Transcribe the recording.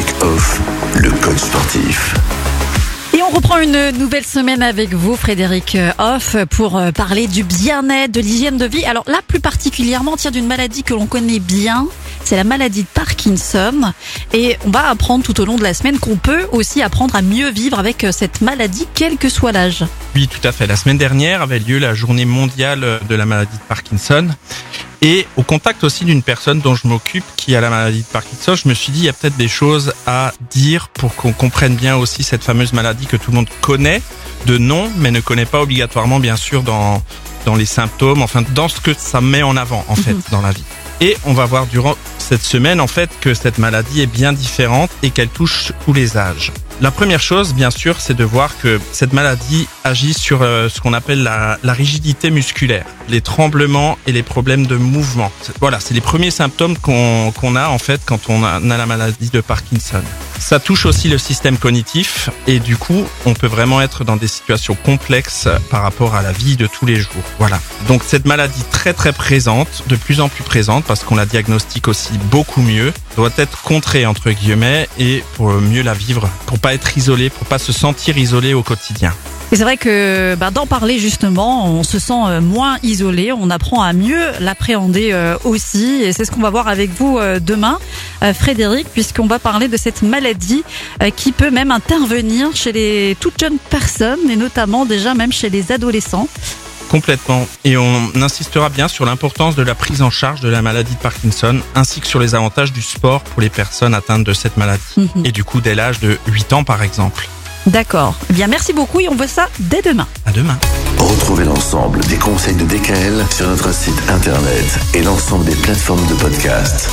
Frédéric Hoff, le coach sportif. Et on reprend une nouvelle semaine avec vous, Frédéric Hoff, pour euh, parler du bien-être, de l'hygiène de vie. Alors là, plus particulièrement, tient d'une maladie que l'on connaît bien, c'est la maladie de Parkinson. Et on va apprendre tout au long de la semaine qu'on peut aussi apprendre à mieux vivre avec euh, cette maladie, quel que soit l'âge. Oui, tout à fait. La semaine dernière avait lieu la journée mondiale de la maladie de Parkinson. Et au contact aussi d'une personne dont je m'occupe qui a la maladie de Parkinson, je me suis dit il y a peut-être des choses à dire pour qu'on comprenne bien aussi cette fameuse maladie que tout le monde connaît de nom, mais ne connaît pas obligatoirement bien sûr dans dans les symptômes, enfin dans ce que ça met en avant en fait dans la vie. Et on va voir durant cette semaine en fait que cette maladie est bien différente et qu'elle touche tous les âges. La première chose, bien sûr, c'est de voir que cette maladie agit sur euh, ce qu'on appelle la, rigidité musculaire, les tremblements et les problèmes de mouvement. Voilà, c'est les premiers symptômes qu'on a en fait quand on a la maladie de Parkinson. Ça touche aussi le système cognitif et du coup, on peut vraiment être dans des situations complexes par rapport à la vie de tous les jours. Voilà. Donc cette maladie très très présente, de plus en plus présente parce qu'on la diagnostique aussi beaucoup mieux, doit être contrée entre guillemets et pour mieux la vivre, pour pas être isolé, pour pas se sentir isolé au quotidien. Et c'est vrai que bah, d'en parler justement, on se sent euh, moins isolé, on apprend à mieux l'appréhender euh, aussi. Et c'est ce qu'on va voir avec vous euh, demain, Frédéric, puisqu'on va parler de cette maladie qui peut même intervenir chez les toutes jeunes personnes et notamment déjà même chez les adolescents. Complètement. Et on insistera bien sur l'importance de la prise en charge de la maladie de Parkinson, ainsi que sur les avantages du sport pour les personnes atteintes de cette maladie. Mmh. Et du coup, dès l'âge de 8 ans, par exemple. D'accord. Eh bien, merci beaucoup et on voit ça dès demain. À demain. Retrouvez l'ensemble des conseils de DKL sur notre site internet et l'ensemble des plateformes de podcast.